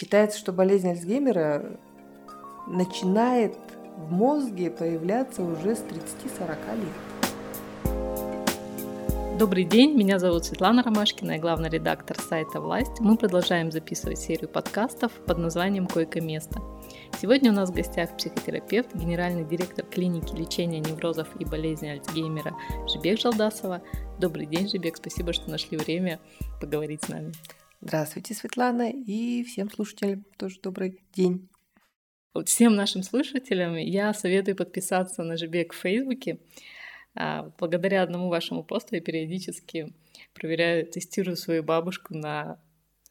Считается, что болезнь Альцгеймера начинает в мозге появляться уже с 30-40 лет. Добрый день, меня зовут Светлана Ромашкина, я главный редактор сайта «Власть». Мы продолжаем записывать серию подкастов под названием «Койко-место». Сегодня у нас в гостях психотерапевт, генеральный директор клиники лечения неврозов и болезни Альцгеймера Жибек Жалдасова. Добрый день, Жибек, спасибо, что нашли время поговорить с нами. Здравствуйте, Светлана, и всем слушателям тоже добрый день. Всем нашим слушателям я советую подписаться на Жибек в Фейсбуке. А, благодаря одному вашему посту я периодически проверяю, тестирую свою бабушку на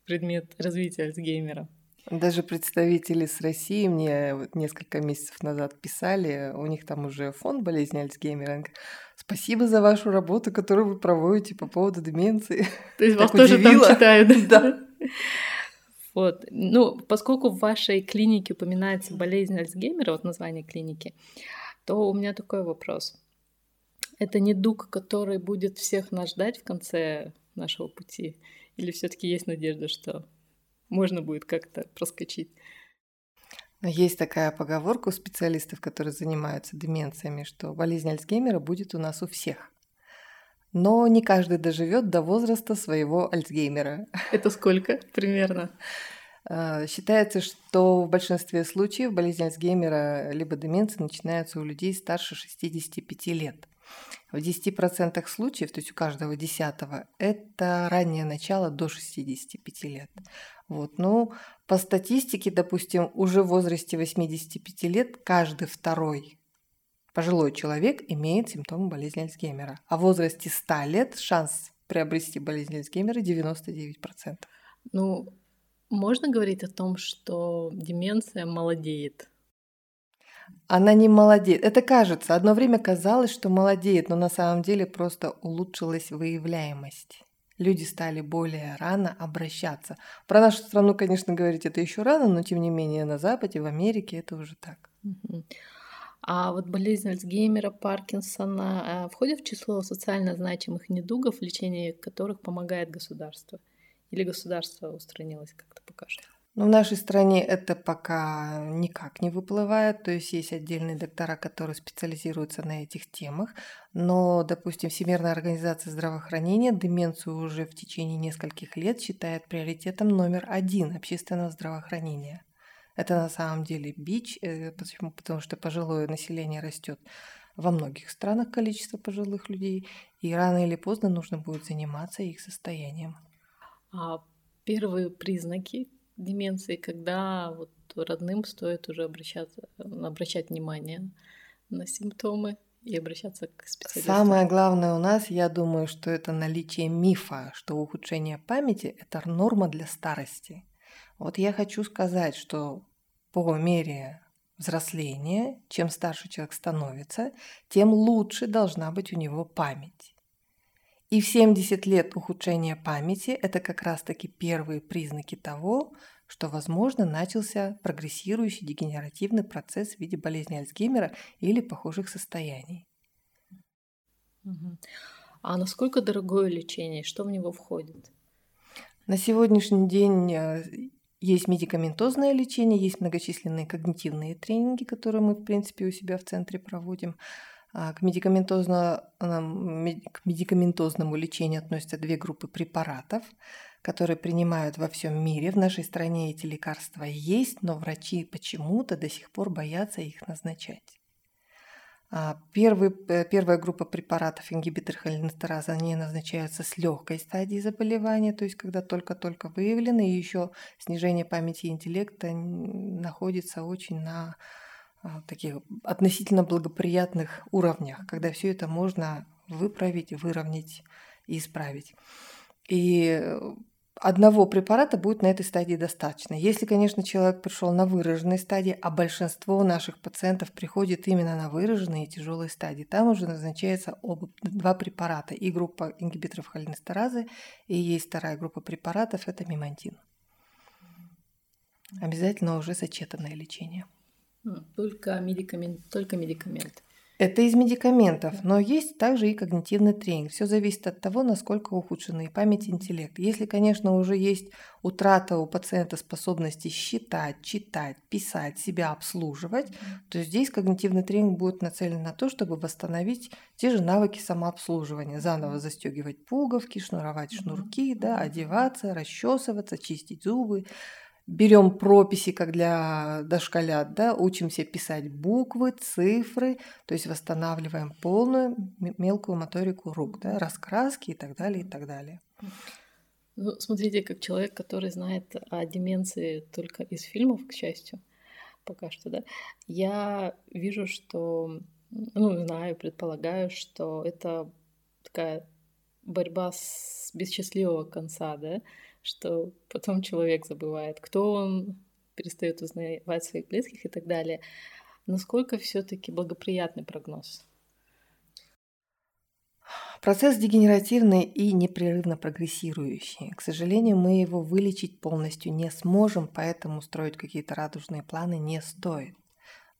предмет развития Альцгеймера. Даже представители с России мне несколько месяцев назад писали, у них там уже фонд болезни Альцгеймера. Спасибо за вашу работу, которую вы проводите по поводу деменции. То есть вас тоже там читают? Да. Вот. Ну, поскольку в вашей клинике упоминается болезнь Альцгеймера, вот название клиники, то у меня такой вопрос. Это не дуг, который будет всех нас ждать в конце нашего пути? Или все таки есть надежда, что можно будет как-то проскочить. Есть такая поговорка у специалистов, которые занимаются деменциями, что болезнь Альцгеймера будет у нас у всех. Но не каждый доживет до возраста своего Альцгеймера. Это сколько примерно? А, считается, что в большинстве случаев болезнь Альцгеймера либо деменция начинается у людей старше 65 лет. В 10% случаев, то есть у каждого десятого, это раннее начало до 65 лет. Вот, ну, по статистике, допустим, уже в возрасте 85 лет каждый второй пожилой человек имеет симптомы болезни Альцгеймера. А в возрасте 100 лет шанс приобрести болезнь Альцгеймера 99%. Ну, можно говорить о том, что деменция молодеет? Она не молодеет. Это кажется. Одно время казалось, что молодеет, но на самом деле просто улучшилась выявляемость люди стали более рано обращаться. Про нашу страну, конечно, говорить это еще рано, но тем не менее на Западе, в Америке это уже так. А вот болезнь Альцгеймера, Паркинсона а, входит в число социально значимых недугов, лечение которых помогает государство? Или государство устранилось как-то пока что? Но в нашей стране это пока никак не выплывает, то есть есть отдельные доктора, которые специализируются на этих темах, но, допустим, Всемирная организация здравоохранения деменцию уже в течение нескольких лет считает приоритетом номер один общественного здравоохранения. Это на самом деле бич, э, почему? Потому что пожилое население растет во многих странах количество пожилых людей, и рано или поздно нужно будет заниматься их состоянием. А первые признаки, деменции, когда вот родным стоит уже обращаться, обращать внимание на симптомы и обращаться к специалисту. Самое главное у нас, я думаю, что это наличие мифа, что ухудшение памяти – это норма для старости. Вот я хочу сказать, что по мере взросления, чем старше человек становится, тем лучше должна быть у него память. И в 70 лет ухудшения памяти – это как раз-таки первые признаки того, что, возможно, начался прогрессирующий дегенеративный процесс в виде болезни Альцгеймера или похожих состояний. А насколько дорогое лечение? Что в него входит? На сегодняшний день э, есть медикаментозное лечение, есть многочисленные когнитивные тренинги, которые мы, в принципе, у себя в центре проводим. А, к, медикаментозно, к медикаментозному лечению относятся две группы препаратов, которые принимают во всем мире. В нашей стране эти лекарства есть, но врачи почему-то до сих пор боятся их назначать. А, первый, э, первая группа препаратов, ингибитор холинестераза, они назначаются с легкой стадии заболевания, то есть когда только-только выявлены, и еще снижение памяти и интеллекта находится очень на таких относительно благоприятных уровнях, когда все это можно выправить, выровнять и исправить. И одного препарата будет на этой стадии достаточно. Если, конечно, человек пришел на выраженной стадии, а большинство наших пациентов приходит именно на выраженные и тяжелые стадии, там уже назначается оба, два препарата. И группа ингибиторов холинестеразы, и есть вторая группа препаратов, это мимантин. Обязательно уже сочетанное лечение. Только медикамент, только медикамент. Это из медикаментов, но есть также и когнитивный тренинг. Все зависит от того, насколько ухудшены память и интеллект. Если, конечно, уже есть утрата у пациента способности считать, читать, писать, себя обслуживать, то здесь когнитивный тренинг будет нацелен на то, чтобы восстановить те же навыки самообслуживания. Заново застегивать пуговки, шнуровать шнурки, да, одеваться, расчесываться, чистить зубы, берем прописи, как для дошколят, да, учимся писать буквы, цифры, то есть восстанавливаем полную мелкую моторику рук, да, раскраски и так далее, и так далее. Ну, смотрите, как человек, который знает о деменции только из фильмов, к счастью, пока что, да, я вижу, что, ну, знаю, предполагаю, что это такая борьба с без конца, да, что потом человек забывает, кто он, перестает узнавать своих близких и так далее. Насколько все-таки благоприятный прогноз? Процесс дегенеративный и непрерывно прогрессирующий. К сожалению, мы его вылечить полностью не сможем, поэтому строить какие-то радужные планы не стоит.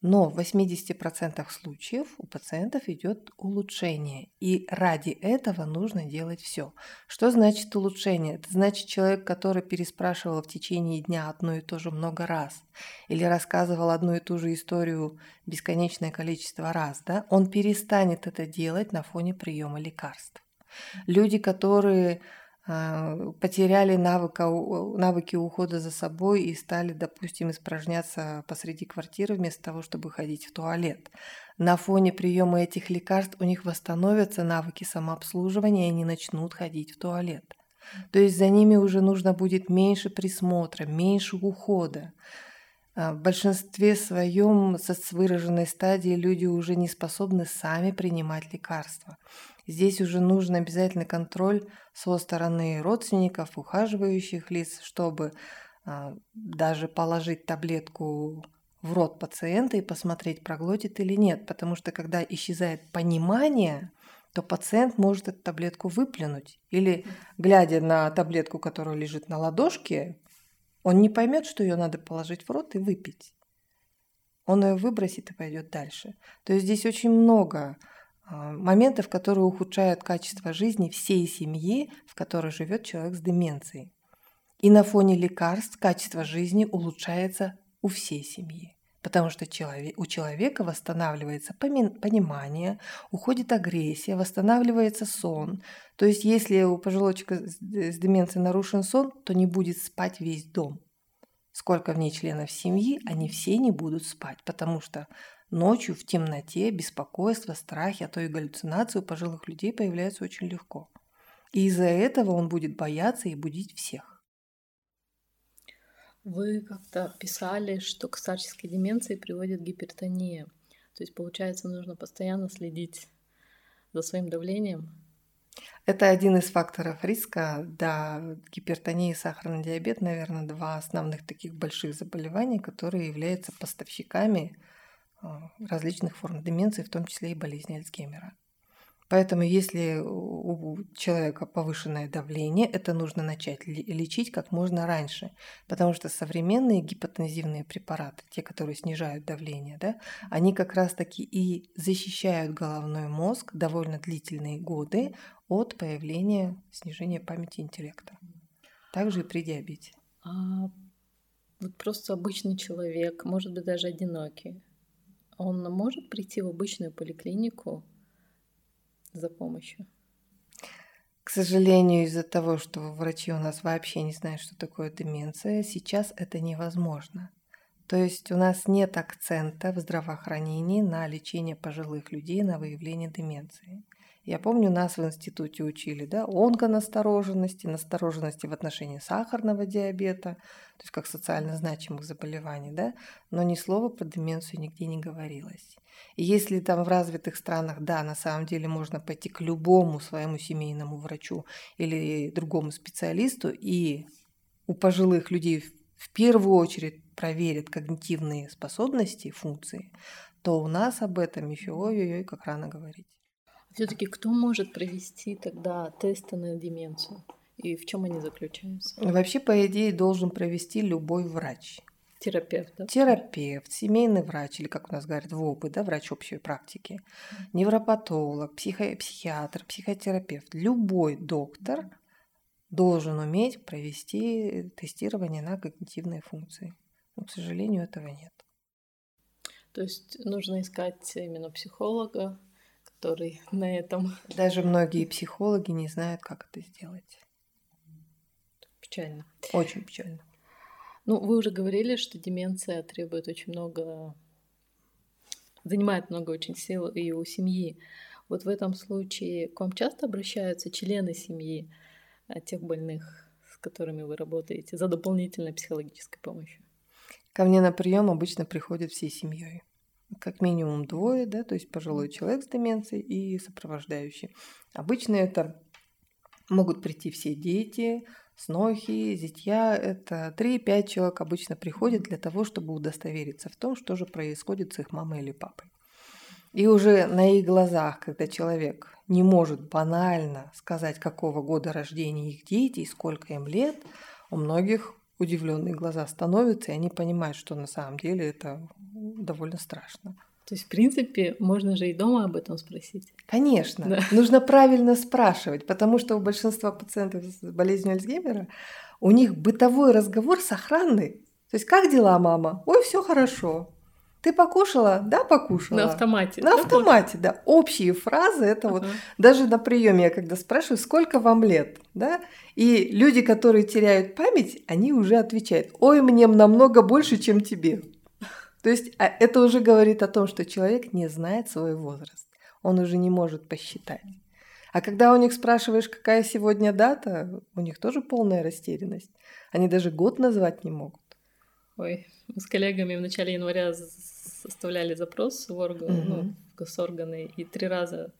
Но в 80% случаев у пациентов идет улучшение. И ради этого нужно делать все. Что значит улучшение? Это значит человек, который переспрашивал в течение дня одно и то же много раз, или рассказывал одну и ту же историю бесконечное количество раз, да, он перестанет это делать на фоне приема лекарств. Люди, которые потеряли навыка, навыки ухода за собой и стали, допустим, испражняться посреди квартиры вместо того, чтобы ходить в туалет. На фоне приема этих лекарств у них восстановятся навыки самообслуживания, и они начнут ходить в туалет. То есть за ними уже нужно будет меньше присмотра, меньше ухода. А, в большинстве своем со выраженной стадии люди уже не способны сами принимать лекарства. Здесь уже нужен обязательный контроль со стороны родственников, ухаживающих лиц, чтобы а, даже положить таблетку в рот пациента и посмотреть, проглотит или нет. Потому что когда исчезает понимание, то пациент может эту таблетку выплюнуть. Или, глядя на таблетку, которая лежит на ладошке, он не поймет, что ее надо положить в рот и выпить. Он ее выбросит и пойдет дальше. То есть здесь очень много а, моментов, которые ухудшают качество жизни всей семьи, в которой живет человек с деменцией. И на фоне лекарств качество жизни улучшается у всей семьи. Потому что у человека восстанавливается понимание, уходит агрессия, восстанавливается сон. То есть если у пожилого человека с деменцией нарушен сон, то не будет спать весь дом. Сколько в ней членов семьи, они все не будут спать, потому что Ночью в темноте беспокойство, страхи, а то и галлюцинации у пожилых людей появляются очень легко. И из-за этого он будет бояться и будить всех. Вы как-то писали, что к старческой деменции приводит гипертония. То есть, получается, нужно постоянно следить за своим давлением. Это один из факторов риска. Да, гипертония и сахарный диабет, наверное, два основных таких больших заболевания, которые являются поставщиками а, различных форм деменции, в том числе и болезни Альцгеймера. Поэтому если у человека повышенное давление, это нужно начать лечить как можно раньше, потому что современные гипотензивные препараты, те, которые снижают давление, да, они как раз-таки и защищают головной мозг довольно длительные годы от появления снижения памяти интеллекта. Также и при диабете. А вот просто обычный человек, может быть даже одинокий, он может прийти в обычную поликлинику за помощью? К сожалению, из-за того, что врачи у нас вообще не знают, что такое деменция, сейчас это невозможно. То есть у нас нет акцента в здравоохранении на лечение пожилых людей, на выявление деменции. Я помню, нас в институте учили, да, онконастороженности, настороженности в отношении сахарного диабета, то есть как социально значимых заболеваний, да, но ни слова про деменцию нигде не говорилось. И если там в развитых странах, да, на самом деле можно пойти к любому своему семейному врачу или другому специалисту, и у пожилых людей в первую очередь проверят когнитивные способности, функции, то у нас об этом еще ой-ой-ой, как рано говорить. Все-таки кто может провести тогда тесты на деменцию? И в чем они заключаются? Вообще, по идее, должен провести любой врач. Терапевт, да? Терапевт, семейный врач, или как у нас говорят, ВОПы, да, врач общей практики, невропатолог, психо психиатр, психотерапевт. Любой доктор должен уметь провести тестирование на когнитивные функции. Но, к сожалению, этого нет. То есть нужно искать именно психолога, который на этом... Даже многие психологи не знают, как это сделать. Печально. Очень печально. Ну, вы уже говорили, что деменция требует очень много, занимает много очень сил и у семьи. Вот в этом случае к вам часто обращаются члены семьи а, тех больных, с которыми вы работаете, за дополнительной психологической помощью? Ко мне на прием обычно приходят всей семьей. Как минимум двое, да, то есть пожилой человек с деменцией и сопровождающий. Обычно это могут прийти все дети, снохи, зятья. Это 3-5 человек обычно приходят для того, чтобы удостовериться в том, что же происходит с их мамой или папой. И уже на их глазах, когда человек не может банально сказать, какого года рождения их дети и сколько им лет, у многих удивленные глаза становятся, и они понимают, что на самом деле это довольно страшно. То есть, в принципе, можно же и дома об этом спросить. Конечно. Да. Нужно правильно спрашивать, потому что у большинства пациентов с болезнью Альцгеймера у них бытовой разговор с охраной. То есть, как дела, мама? Ой, все хорошо. Ты покушала? Да, покушала. На автомате. На автомате, да. Общие фразы это uh-huh. вот даже на приеме я когда спрашиваю, сколько вам лет, да, и люди, которые теряют память, они уже отвечают: Ой, мне намного больше, чем тебе. То есть а это уже говорит о том, что человек не знает свой возраст. Он уже не может посчитать. А когда у них спрашиваешь, какая сегодня дата, у них тоже полная растерянность. Они даже год назвать не могут. Ой, мы с коллегами в начале января составляли запрос в, орган, угу. ну, в госорганы, и три раза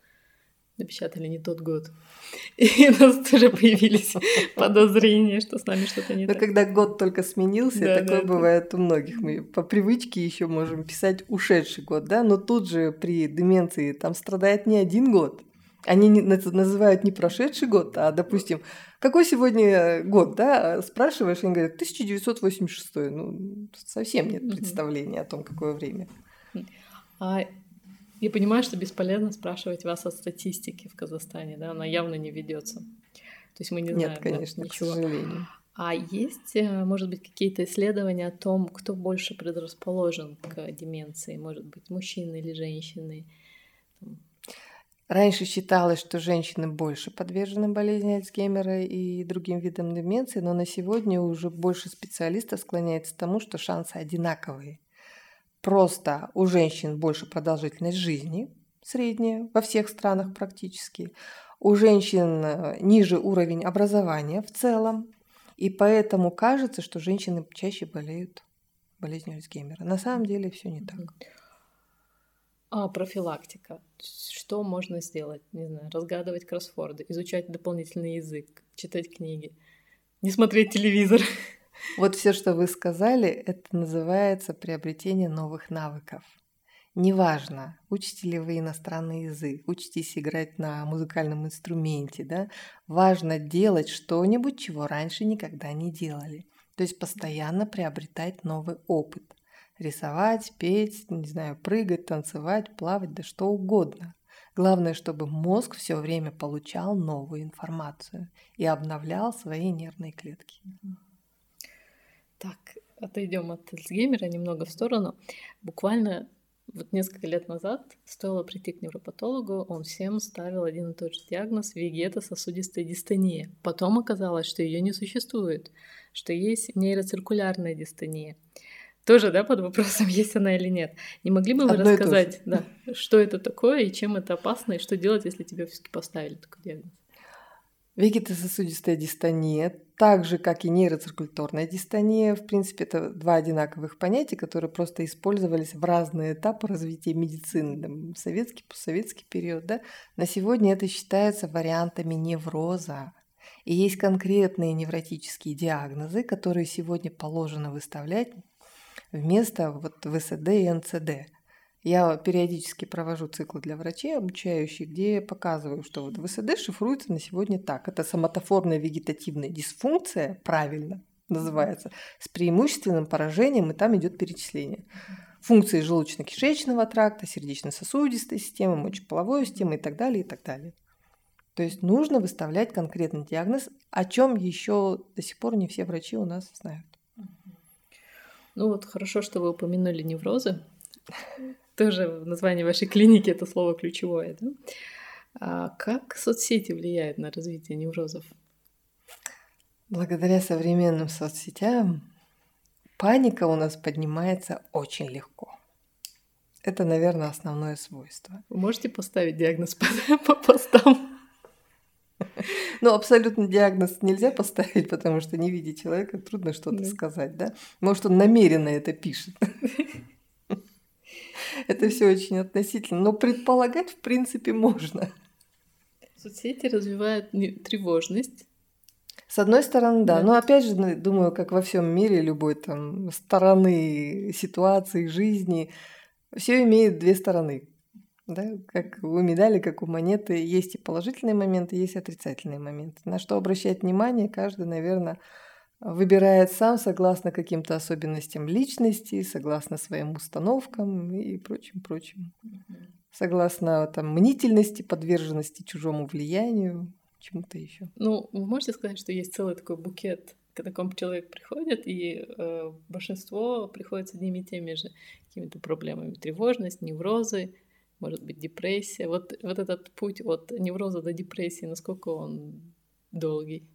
напечатали не тот год. И у нас тоже появились подозрения, что с нами что-то не Но так. когда год только сменился, да, такое да, бывает да. у многих. Мы по привычке еще можем писать ушедший год, да, но тут же при деменции там страдает не один год. Они не, называют не прошедший год, а, допустим, какой сегодня год, да, спрашиваешь, они говорят, 1986. Ну, совсем нет представления о том, какое время. А я понимаю, что бесполезно спрашивать вас о статистике в Казахстане, да, она явно не ведется. То есть мы не знаем Нет, конечно, да, ничего. к сожалению. А есть, э, может быть, какие-то исследования о том, кто больше предрасположен к деменции? Может быть, мужчины или женщины? Раньше считалось, что женщины больше подвержены болезни Альцгеймера и другим видам деменции, но на сегодня уже больше специалистов склоняется к тому, что шансы одинаковые. Просто у женщин больше продолжительность жизни, средняя, во всех странах практически. У женщин э, ниже уровень образования в целом. И поэтому кажется, что женщины чаще болеют болезнью Альцгеймера. На самом деле все не так. А профилактика. Что можно сделать? Не знаю, разгадывать кроссворды, изучать дополнительный язык, читать книги, не смотреть телевизор. Вот все, что вы сказали, это называется приобретение новых навыков. Неважно, учите ли вы иностранный язык, учитесь играть на музыкальном инструменте, да? Важно делать что-нибудь, чего раньше никогда не делали. То есть постоянно приобретать новый опыт. Рисовать, петь, не знаю, прыгать, танцевать, плавать, да что угодно. Главное, чтобы мозг все время получал новую информацию и обновлял свои нервные клетки. Так, отойдем от Альцгеймера немного в сторону. Буквально вот несколько лет назад стоило прийти к невропатологу, он всем ставил один и тот же диагноз вегетососудистая дистония. Потом оказалось, что ее не существует, что есть нейроциркулярная дистония. Тоже, да, под вопросом, есть она или нет. Не могли бы вы Одно рассказать, да, что это такое и чем это опасно, и что делать, если тебе все-таки поставили такой диагноз? Вегетососудистая дистония, так же, как и нейроциркуляторная дистония, в принципе, это два одинаковых понятия, которые просто использовались в разные этапы развития медицины, там, советский, постсоветский период. Да? На сегодня это считается вариантами невроза. И есть конкретные невротические диагнозы, которые сегодня положено выставлять вместо вот ВСД и НЦД. Я периодически провожу циклы для врачей обучающих, где показываю, что вот ВСД шифруется на сегодня так. Это соматоформная вегетативная дисфункция, правильно, называется, с преимущественным поражением, и там идет перечисление. Функции желудочно-кишечного тракта, сердечно-сосудистой системы, мочеполовой системы и так далее, и так далее. То есть нужно выставлять конкретный диагноз, о чем еще до сих пор не все врачи у нас знают. Ну вот хорошо, что вы упомянули неврозы. Тоже в названии вашей клиники это слово ключевое. Да? А как соцсети влияют на развитие неврозов? Благодаря современным соцсетям паника у нас поднимается очень легко. Это, наверное, основное свойство. Вы можете поставить диагноз по, по постам? Ну, абсолютно диагноз нельзя поставить, потому что не видя человека, трудно что-то да. сказать, да? Может, он намеренно это пишет. Это все очень относительно. Но предполагать, в принципе, можно. Соцсети развивают тревожность. С одной стороны, да. да. Но опять же, ну, думаю, как во всем мире, любой там стороны ситуации, жизни, все имеет две стороны. Да, как у медали, как у монеты, есть и положительные моменты, есть и отрицательные моменты. На что обращать внимание, каждый, наверное, выбирает сам согласно каким-то особенностям личности, согласно своим установкам и прочим, прочим. Согласно там мнительности, подверженности чужому влиянию, чему-то еще. Ну, вы можете сказать, что есть целый такой букет к такому человек приходит, и э, большинство приходит с одними и теми же какими-то проблемами. Тревожность, неврозы, может быть, депрессия. Вот, вот этот путь от невроза до депрессии, насколько он долгий?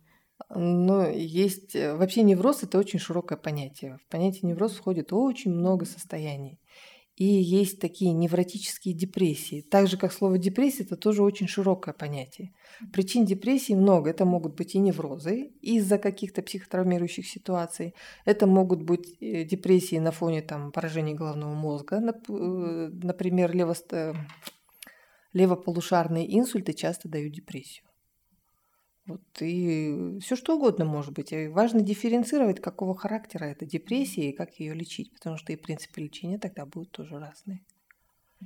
Ну, есть... Э, вообще невроз – это очень широкое понятие. В понятие невроз входит очень много состояний. И есть такие невротические депрессии. Так же, как слово депрессия, это тоже очень широкое понятие. Причин депрессии много. Это могут быть и неврозы из-за каких-то психотравмирующих ситуаций. Это могут быть э, депрессии на фоне там, поражения головного мозга. Э, например, лево... левополушарные инсульты часто дают депрессию. Вот, и все что угодно может быть. И важно дифференцировать, какого характера эта депрессия и как ее лечить, потому что и принципы лечения тогда будут тоже разные.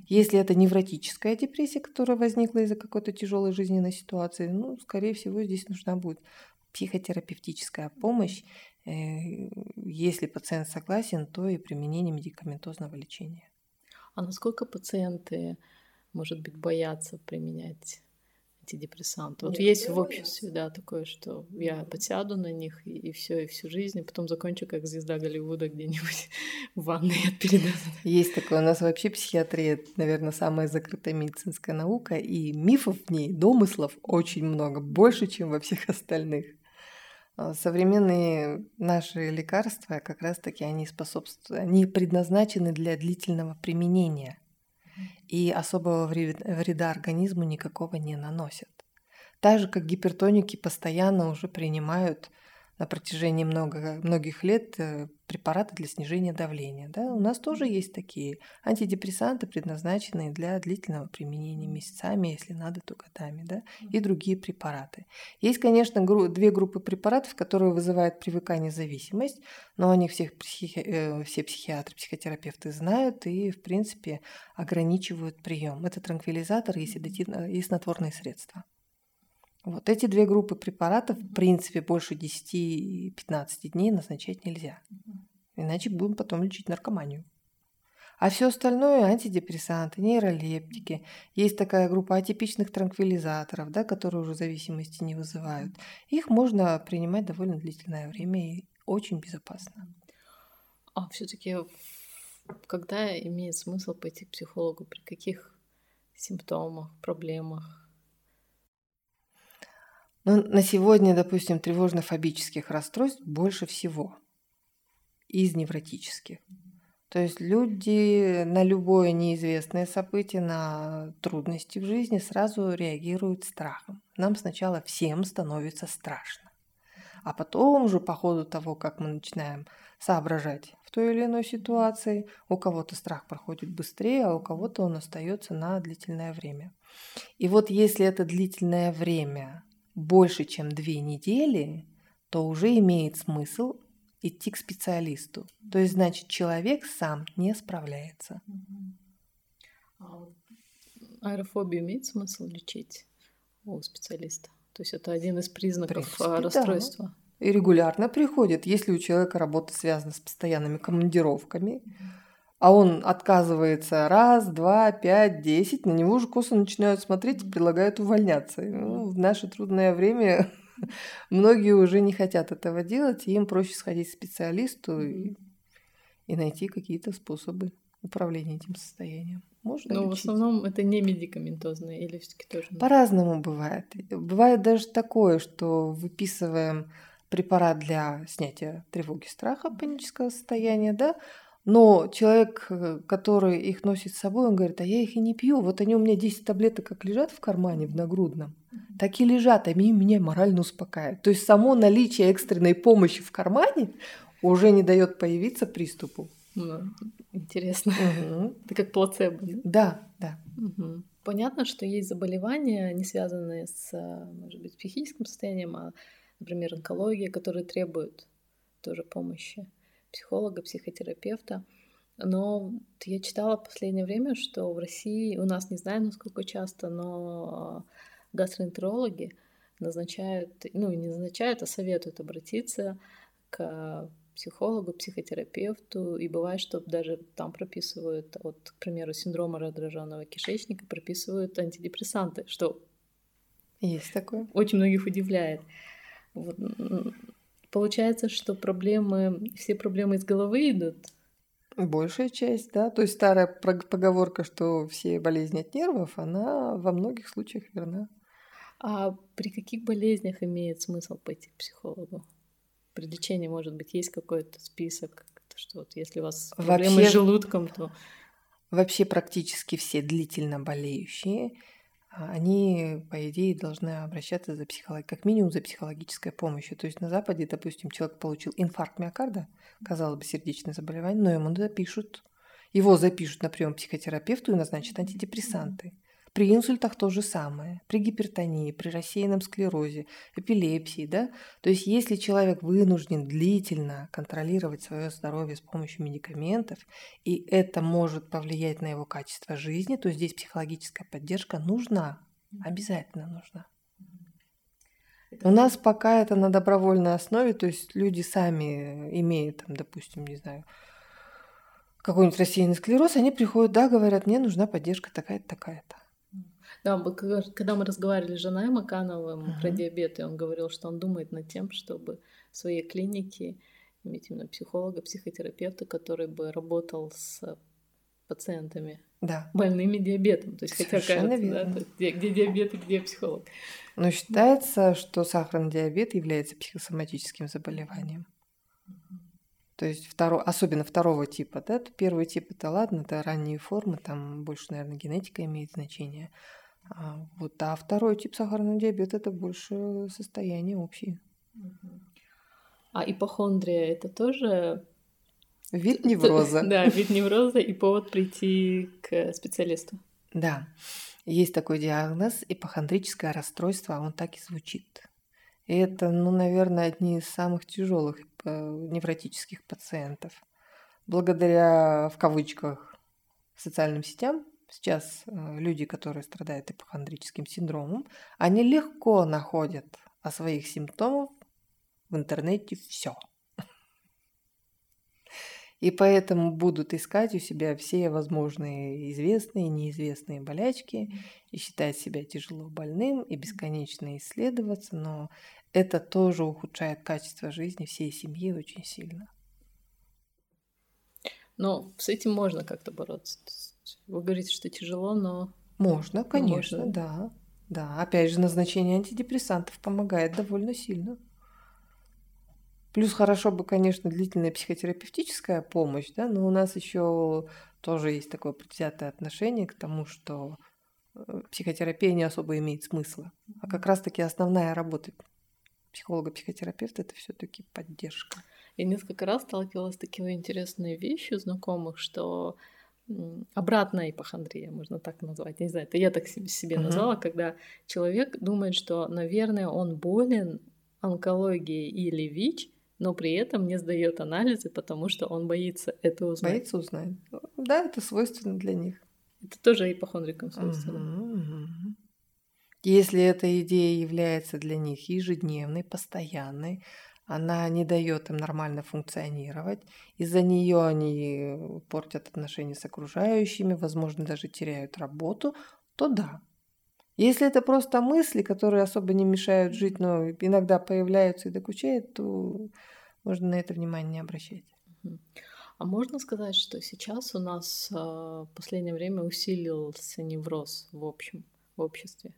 Если это невротическая депрессия, которая возникла из-за какой-то тяжелой жизненной ситуации, ну, скорее всего, здесь нужна будет психотерапевтическая помощь. Э, если пациент согласен, то и применение медикаментозного лечения. А насколько пациенты, может быть, боятся применять антидепрессанты. Вот Нет, есть в обществе, да, такое, что я подсяду на них и, и все, и всю жизнь, и потом закончу как звезда Голливуда где-нибудь в ванной от передоза. Есть такое. У нас вообще психиатрия, наверное, самая закрытая медицинская наука, и мифов в ней, домыслов очень много, больше, чем во всех остальных. А современные наши лекарства, как раз-таки, они способствуют, они предназначены для длительного применения – и особого вреда организму никакого не наносят. Так же, как гипертоники постоянно уже принимают на протяжении много, многих лет э, препараты для снижения давления. Да? У нас тоже есть такие антидепрессанты, предназначенные для длительного применения месяцами, если надо, то годами, да? и другие препараты. Есть, конечно, гру- две группы препаратов, которые вызывают привыкание зависимость, но они всех психи- э, все психиатры, психотерапевты знают и, в принципе, ограничивают прием. Это транквилизатор и, седативно- и снотворные средства. Вот эти две группы препаратов, в принципе, больше 10-15 дней назначать нельзя. Иначе будем потом лечить наркоманию. А все остальное антидепрессанты, нейролептики. Есть такая группа атипичных транквилизаторов, да, которые уже зависимости не вызывают. Их можно принимать довольно длительное время и очень безопасно. А все-таки когда имеет смысл пойти к психологу? При каких симптомах, проблемах? Но на сегодня, допустим, тревожно-фобических расстройств больше всего из невротических. То есть люди на любое неизвестное событие, на трудности в жизни сразу реагируют страхом. Нам сначала всем становится страшно. А потом уже по ходу того, как мы начинаем соображать в той или иной ситуации, у кого-то страх проходит быстрее, а у кого-то он остается на длительное время. И вот если это длительное время больше, чем две недели, то уже имеет смысл идти к специалисту. То есть, значит, человек сам не справляется. А аэрофобию имеет смысл лечить у специалиста? То есть это один из признаков принципе, расстройства? и регулярно приходят. Если у человека работа связана с постоянными командировками, а он отказывается раз, два, пять, десять, на него уже косо начинают смотреть и предлагают увольняться. Ну, в наше трудное время многие уже не хотят этого делать, и им проще сходить к специалисту и, и найти какие-то способы управления этим состоянием. Можно Но лечить. в основном это не медикаментозные или все-таки тоже? По-разному бывает. Бывает даже такое, что выписываем препарат для снятия тревоги, страха, панического состояния, да, но человек, э, который их носит с собой, он говорит, а я их и не пью. Вот они у меня 10 таблеток как лежат в кармане, в нагрудном, так и лежат, они меня морально успокаивают. То есть само наличие экстренной помощи в кармане уже не дает появиться приступу. Ну, интересно. Угу. Это как плацебо. Да, да. Угу. Понятно, что есть заболевания, не связанные с, может быть, психическим состоянием, а, например, онкология, которые требуют тоже помощи психолога, психотерапевта. Но я читала в последнее время, что в России, у нас не знаю, насколько часто, но гастроэнтерологи назначают, ну не назначают, а советуют обратиться к психологу, психотерапевту, и бывает, что даже там прописывают, вот, к примеру, синдрома раздраженного кишечника, прописывают антидепрессанты, что есть такое. Очень многих удивляет. Вот. Получается, что проблемы, все проблемы из головы идут. Большая часть, да. То есть старая поговорка, что все болезни от нервов, она во многих случаях верна. А при каких болезнях имеет смысл пойти к психологу? при лечении, может быть, есть какой-то список, что вот если у вас проблемы вообще, с желудком, то... Вообще практически все длительно болеющие, они, по идее, должны обращаться за психолог... как минимум за психологической помощью. То есть на Западе, допустим, человек получил инфаркт миокарда, казалось бы, сердечное заболевание, но ему запишут. Его запишут на прием психотерапевту и назначат антидепрессанты. При инсультах то же самое, при гипертонии, при рассеянном склерозе, эпилепсии, да. То есть если человек вынужден длительно контролировать свое здоровье с помощью медикаментов, и это может повлиять на его качество жизни, то здесь психологическая поддержка нужна, обязательно нужна. У нас пока это на добровольной основе, то есть люди сами имеют, там, допустим, не знаю, какой-нибудь рассеянный склероз, они приходят, да, говорят, мне нужна поддержка такая-то, такая-то. Да, когда мы разговаривали с Жанаем Макановым uh-huh. про диабет, и он говорил, что он думает над тем, чтобы в своей клинике иметь именно психолога, психотерапевта, который бы работал с пациентами да. больными диабетом. То есть хотя кажется, да, то есть, где, где диабет и где психолог. Но считается, что сахарный диабет является психосоматическим заболеванием. То есть второй, особенно второго типа, да, первый тип это ладно, это ранние формы, там больше, наверное, генетика имеет значение. А, вот, а второй тип сахарного диабета это больше состояние общее. А ипохондрия это тоже вид невроза. Да, вид невроза и повод прийти к специалисту. Да, есть такой диагноз ипохондрическое расстройство, а он так и звучит. И это, ну, наверное, одни из самых тяжелых э, невротических пациентов. Благодаря, в кавычках, социальным сетям Сейчас э, люди, которые страдают ипохондрическим синдромом, они легко находят о своих симптомах в интернете все. И поэтому будут искать у себя все возможные известные и неизвестные болячки и считать себя тяжело больным и бесконечно исследоваться, но это тоже ухудшает качество жизни всей семьи очень сильно. Но с этим можно как-то бороться. Вы говорите, что тяжело, но... Можно, конечно, Можно. да. Да, опять же, назначение антидепрессантов помогает довольно сильно. Плюс хорошо бы, конечно, длительная психотерапевтическая помощь, да, но у нас еще тоже есть такое предвзятое отношение к тому, что э, психотерапия не особо имеет смысла. А как раз-таки основная работа психолога-психотерапевта это все-таки поддержка. Я несколько раз сталкивалась с такими интересными вещью знакомых, что обратная ипохондрия, можно так назвать. Не знаю, это я так себе uh-huh. назвала, когда человек думает, что, наверное, он болен онкологией или ВИЧ, но при этом не сдает анализы, потому что он боится это узнать. Боится узнать. Да, это свойственно для них. Это тоже ипохондрикам свойственно. Uh-huh, uh-huh. Если эта идея является для них ежедневной, постоянной, она не дает им нормально функционировать, из-за нее они портят отношения с окружающими, возможно, даже теряют работу, то да. Если это просто мысли, которые особо не мешают жить, но иногда появляются и докучают, то можно на это внимание не обращать. А можно сказать, что сейчас у нас а, в последнее время усилился невроз в общем, в обществе?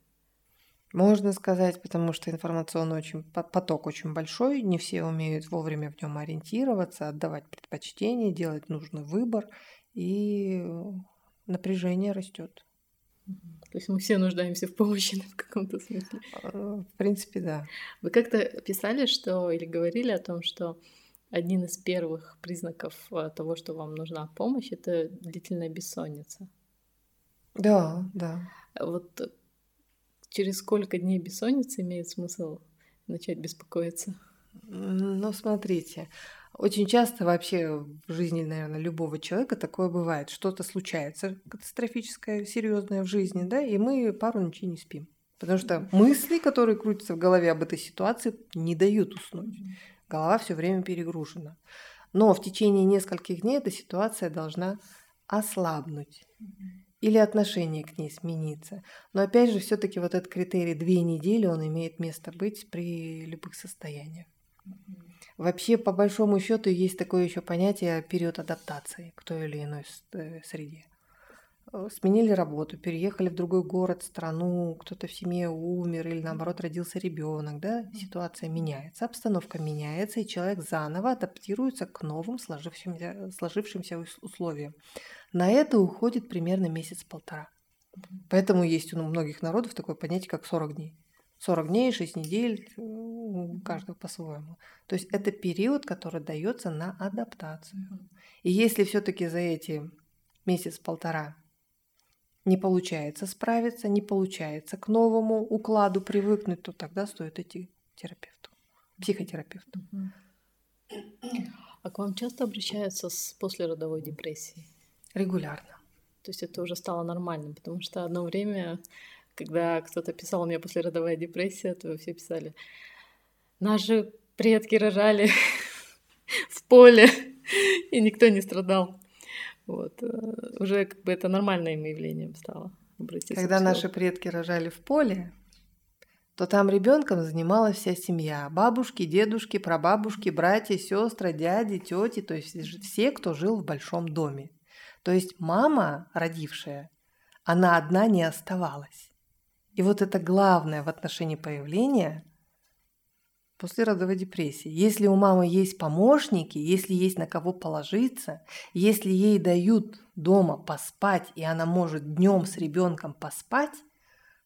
Можно сказать, потому что информационный очень, поток очень большой, не все умеют вовремя в нем ориентироваться, отдавать предпочтение, делать нужный выбор, и напряжение растет. То есть мы все нуждаемся в помощи в каком-то смысле. А, в принципе, да. Вы как-то писали, что или говорили о том, что один из первых признаков э, того, что вам нужна помощь, это длительная бессонница. Да, да. Вот через сколько дней бессонницы имеет смысл начать беспокоиться? Ну, смотрите, очень часто вообще в жизни, наверное, любого человека такое бывает. Что-то случается катастрофическое, серьезное в жизни, да, и мы пару ночей не спим. Потому что мысли, которые крутятся в голове об этой ситуации, не дают уснуть. Голова все время перегружена. Но в течение нескольких дней эта ситуация должна ослабнуть или отношение к ней смениться. Но опять же, все-таки вот этот критерий две недели, он имеет место быть при любых состояниях. Вообще, по большому счету, есть такое еще понятие период адаптации к той или иной э, среде. Э, сменили работу, переехали в другой город, страну, кто-то в семье умер или наоборот родился ребенок, да, ситуация меняется, обстановка меняется, и человек заново адаптируется к новым сложившимся, сложившимся условиям. На это уходит примерно месяц-полтора. Поэтому есть у многих народов такое понятие, как 40 дней. 40 дней, 6 недель, у каждого по-своему. То есть это период, который дается на адаптацию. И если все-таки за эти месяц-полтора не получается справиться, не получается к новому укладу привыкнуть, то тогда стоит идти к терапевту, психотерапевту. А к вам часто обращаются с послеродовой депрессией? Регулярно. То есть это уже стало нормальным, потому что одно время, когда кто-то писал у меня послеродовая депрессия, то все писали, наши предки рожали в поле, и никто не страдал. Вот. Э, уже как бы это нормальным явлением стало. Когда наши предки рожали в поле, то там ребенком занималась вся семья. Бабушки, дедушки, прабабушки, братья, сестры, дяди, тети, то есть все, кто жил в большом доме. То есть мама, родившая, она одна не оставалась. И вот это главное в отношении появления после родовой депрессии. Если у мамы есть помощники, если есть на кого положиться, если ей дают дома поспать, и она может днем с ребенком поспать,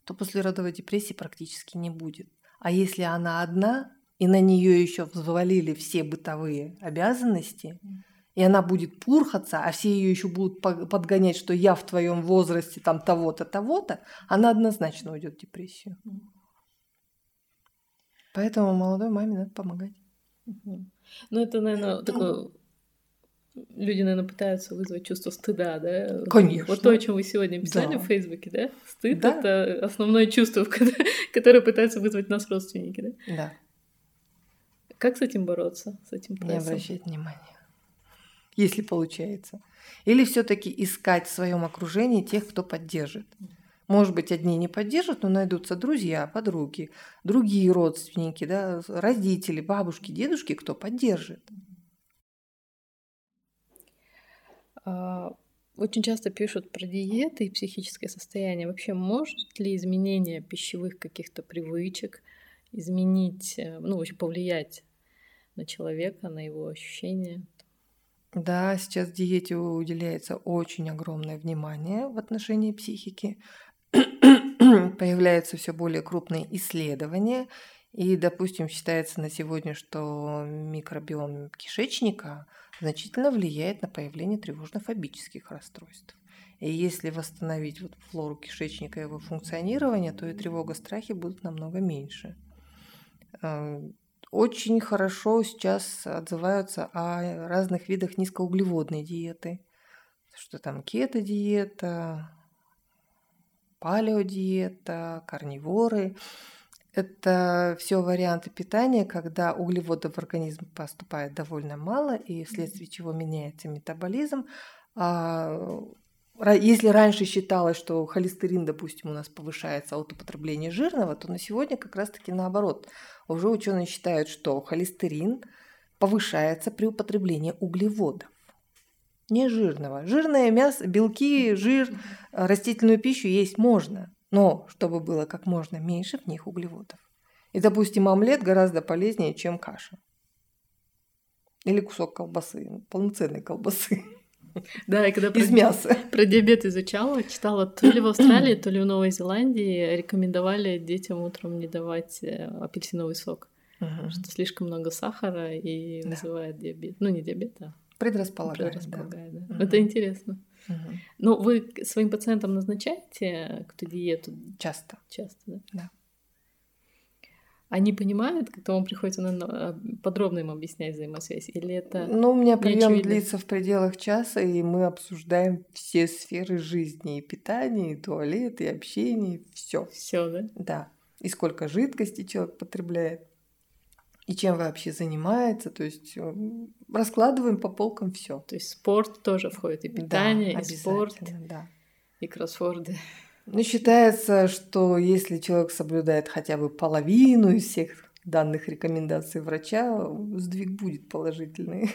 то после родовой депрессии практически не будет. А если она одна, и на нее еще взвалили все бытовые обязанности, и она будет пурхаться, а все ее еще будут подгонять, что я в твоем возрасте там того-то, того-то, она однозначно уйдет в депрессию. Поэтому молодой маме надо помогать. Ну, это, наверное, такое... Люди, наверное, пытаются вызвать чувство стыда, да? Конечно. Вот то, о чем вы сегодня писали да. в Фейсбуке, да? Стыд да. это основное чувство, которое пытаются вызвать нас родственники, да? Да. Как с этим бороться, с этим прессом? Не обращать внимания, если получается. Или все-таки искать в своем окружении тех, кто поддержит. Может быть, одни не поддержат, но найдутся друзья, подруги, другие родственники, да, родители, бабушки, дедушки, кто поддержит. А, очень часто пишут про диеты и психическое состояние. Вообще, может ли изменение пищевых каких-то привычек изменить, э, ну, вообще повлиять на человека, на его ощущения? Да, сейчас диете уделяется очень огромное внимание в отношении психики. появляются все более крупные исследования. И, допустим, считается на сегодня, что микробиом кишечника значительно влияет на появление тревожно-фобических расстройств. И если восстановить вот флору кишечника и его функционирование, то и тревога, страхи будут намного меньше. Э, очень хорошо сейчас отзываются о разных видах низкоуглеводной диеты. Что там кето-диета, палеодиета, карниворы. Это все варианты питания, когда углеводов в организм поступает довольно мало, и вследствие чего меняется метаболизм. А если раньше считалось, что холестерин, допустим, у нас повышается от употребления жирного, то на сегодня как раз-таки наоборот. Уже ученые считают, что холестерин повышается при употреблении углеводов. Не жирного. Жирное мясо, белки, жир, растительную пищу есть можно, но чтобы было как можно меньше в них углеводов. И, допустим, омлет гораздо полезнее, чем каша. Или кусок колбасы, полноценной колбасы. Да, и когда из про, мяса. Про диабет изучала, читала, то ли в Австралии, то ли в Новой Зеландии рекомендовали детям утром не давать э, апельсиновый сок, uh что слишком много сахара и да. вызывает диабет. Ну, не диабет, а предрасполагает. предрасполагает да. Да. uh Это интересно. uh Ну, вы своим пациентам назначаете кто диету? Часто. Часто, да? Да они понимают, когда вам приходится на, подробно им объяснять взаимосвязь? Или это Ну, у меня прием длится в пределах часа, и мы обсуждаем все сферы жизни, и питание, и туалет, и общение, все. Все, да? Да. И сколько жидкости человек потребляет, и чем вообще занимается, то есть э, раскладываем по полкам все. То есть спорт тоже входит, и питание, да, и спорт, да. и кроссворды. Ну, считается, что если человек соблюдает хотя бы половину из всех данных рекомендаций врача, сдвиг будет положительный.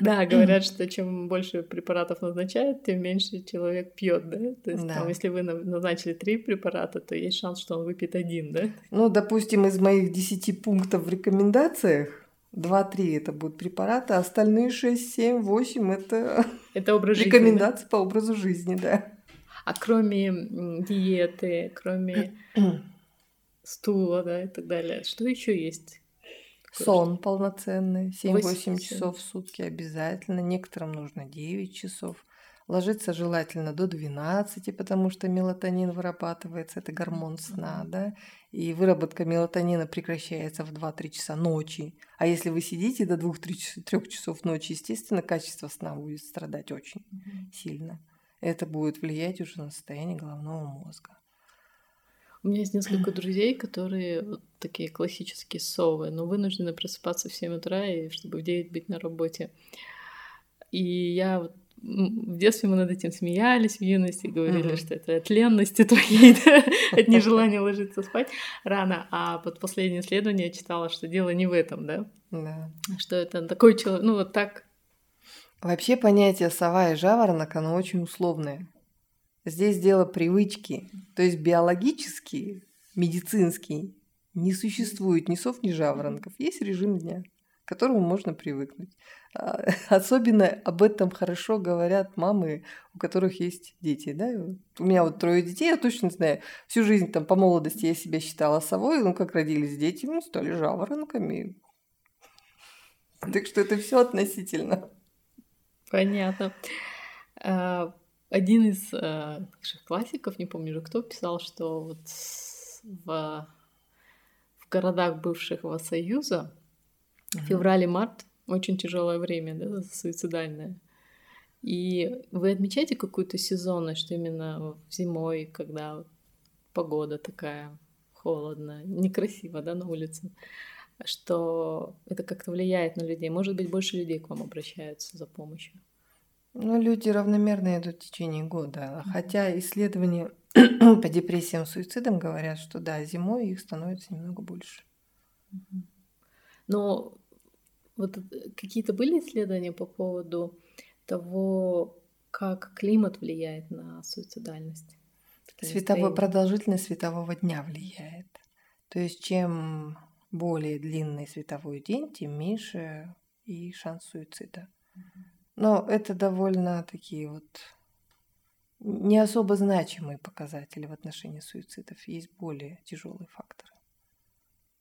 Да, говорят, что чем больше препаратов назначают, тем меньше человек пьет, да? То есть, да. там, если вы назначили три препарата, то есть шанс, что он выпьет один, да? Ну, допустим, из моих десяти пунктов в рекомендациях 2-3 это будут препараты, а остальные 6, 7, 8 это, это образ жизни, рекомендации да? по образу жизни, да. А кроме диеты, кроме стула, да, и так далее, что еще есть? Сон полноценный, 7-8 часов в сутки обязательно. Некоторым нужно 9 часов. Ложиться желательно до 12, потому что мелатонин вырабатывается, это гормон сна, да, и выработка мелатонина прекращается в 2-3 часа ночи. А если вы сидите до 2-3 часов ночи, естественно, качество сна будет страдать очень mm-hmm. сильно. Это будет влиять уже на состояние головного мозга. У меня есть несколько друзей, которые вот такие классические совы, но вынуждены просыпаться в 7 утра, и чтобы в 9 быть на работе. И я вот в детстве мы над этим смеялись, в юности говорили, mm-hmm. что это от ленности твоей, от нежелания ложиться спать рано. А под последнее исследование я читала, что дело не в этом, да? Да. Что это такой человек, ну вот так. Вообще понятие сова и жаворонок, оно очень условное. Здесь дело привычки. То есть биологически, медицинский, не существует ни сов, ни жаворонков. Есть режим дня к которому можно привыкнуть. А, особенно об этом хорошо говорят мамы, у которых есть дети. Да? У меня вот трое детей, я точно знаю. Всю жизнь там по молодости я себя считала совой, ну как родились дети, ну стали жаворонками. Так что это все относительно. Понятно. Один из э, наших классиков, не помню уже кто, писал, что вот в, в городах бывшего Союза Uh-huh. Февраль и март очень тяжелое время, да, суицидальное. И вы отмечаете какую-то сезонность, что именно зимой, когда погода такая холодная, некрасиво, да, на улице, что это как-то влияет на людей. Может быть, больше людей к вам обращаются за помощью. Ну, люди равномерно идут в течение года. Хотя исследования по депрессиям, суицидам говорят, что да, зимой их становится немного больше. Но вот э, какие-то были исследования по поводу того, как климат влияет на суицидальность? Световой, продолжительность светового дня влияет. То есть чем более длинный световой день, тем меньше и шанс суицида. Но это довольно такие вот не особо значимые показатели в отношении суицидов. Есть более тяжелые факторы.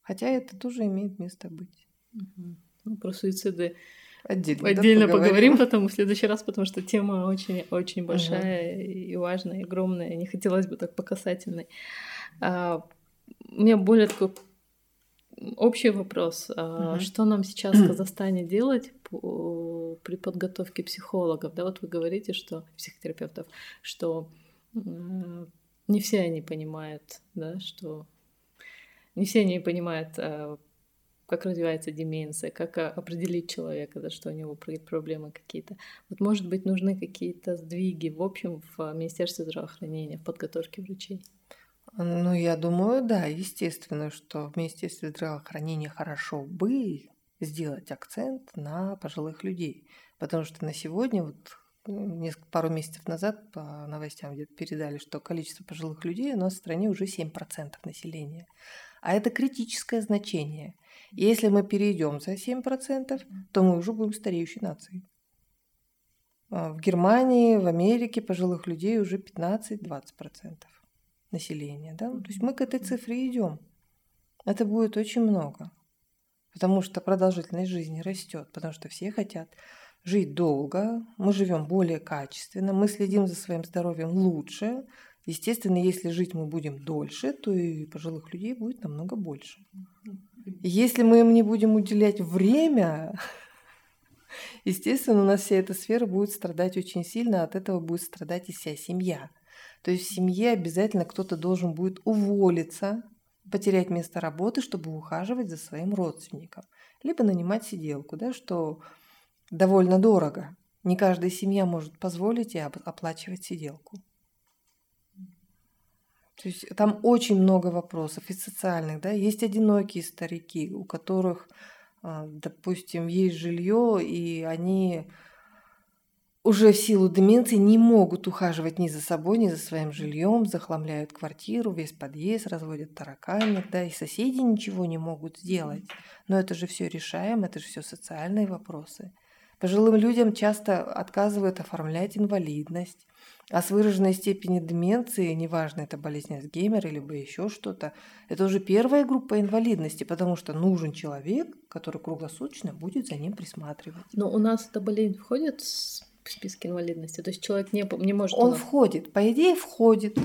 Хотя это тоже имеет место быть. Угу. Ну, про суициды отдельно, отдельно да, поговорим. поговорим потом в следующий раз, потому что тема очень очень большая угу. и важная, и огромная. Не хотелось бы так по касательной. А, у меня более такой общий вопрос. А, угу. Что нам сейчас в Казахстане делать по, при подготовке психологов? Да, вот вы говорите, что психотерапевтов, что не все они понимают, да, что не все они понимают, э, как развивается деменция, как э, определить человека, да, что у него проблемы какие-то. Вот, может быть, нужны какие-то сдвиги в общем в Министерстве здравоохранения, в подготовке врачей? Ну, я думаю, да, естественно, что в Министерстве здравоохранения хорошо бы сделать акцент на пожилых людей, потому что на сегодня вот несколько, пару месяцев назад по новостям где-то передали, что количество пожилых людей у нас в стране уже 7% населения. А это критическое значение. Если мы перейдем за 7%, то мы уже будем стареющей нацией. А в Германии, в Америке пожилых людей уже 15-20% населения. Да? То есть мы к этой цифре идем. Это будет очень много. Потому что продолжительность жизни растет, потому что все хотят жить долго, мы живем более качественно, мы следим за своим здоровьем лучше. Естественно, если жить мы будем дольше, то и пожилых людей будет намного больше. Если мы им не будем уделять время, естественно, у нас вся эта сфера будет страдать очень сильно, от этого будет страдать и вся семья. То есть в семье обязательно кто-то должен будет уволиться, потерять место работы, чтобы ухаживать за своим родственником. Либо нанимать сиделку, да, что довольно дорого. Не каждая семья может позволить и оплачивать сиделку. То есть там очень много вопросов и социальных, да, есть одинокие старики, у которых, а, допустим, есть жилье, и они уже в силу деменции не могут ухаживать ни за собой, ни за своим жильем, захламляют квартиру, весь подъезд, разводят тараканов, да, и соседи ничего не могут сделать. Но это же все решаем, это же все социальные вопросы. Пожилым людям часто отказывают оформлять инвалидность. А с выраженной степенью деменции, неважно, это болезнь Альцгеймера, либо еще что-то, это уже первая группа инвалидности, потому что нужен человек, который круглосуточно будет за ним присматривать. Но у нас эта болезнь входит в список инвалидности, то есть человек не, не может... Он входит, по идее входит,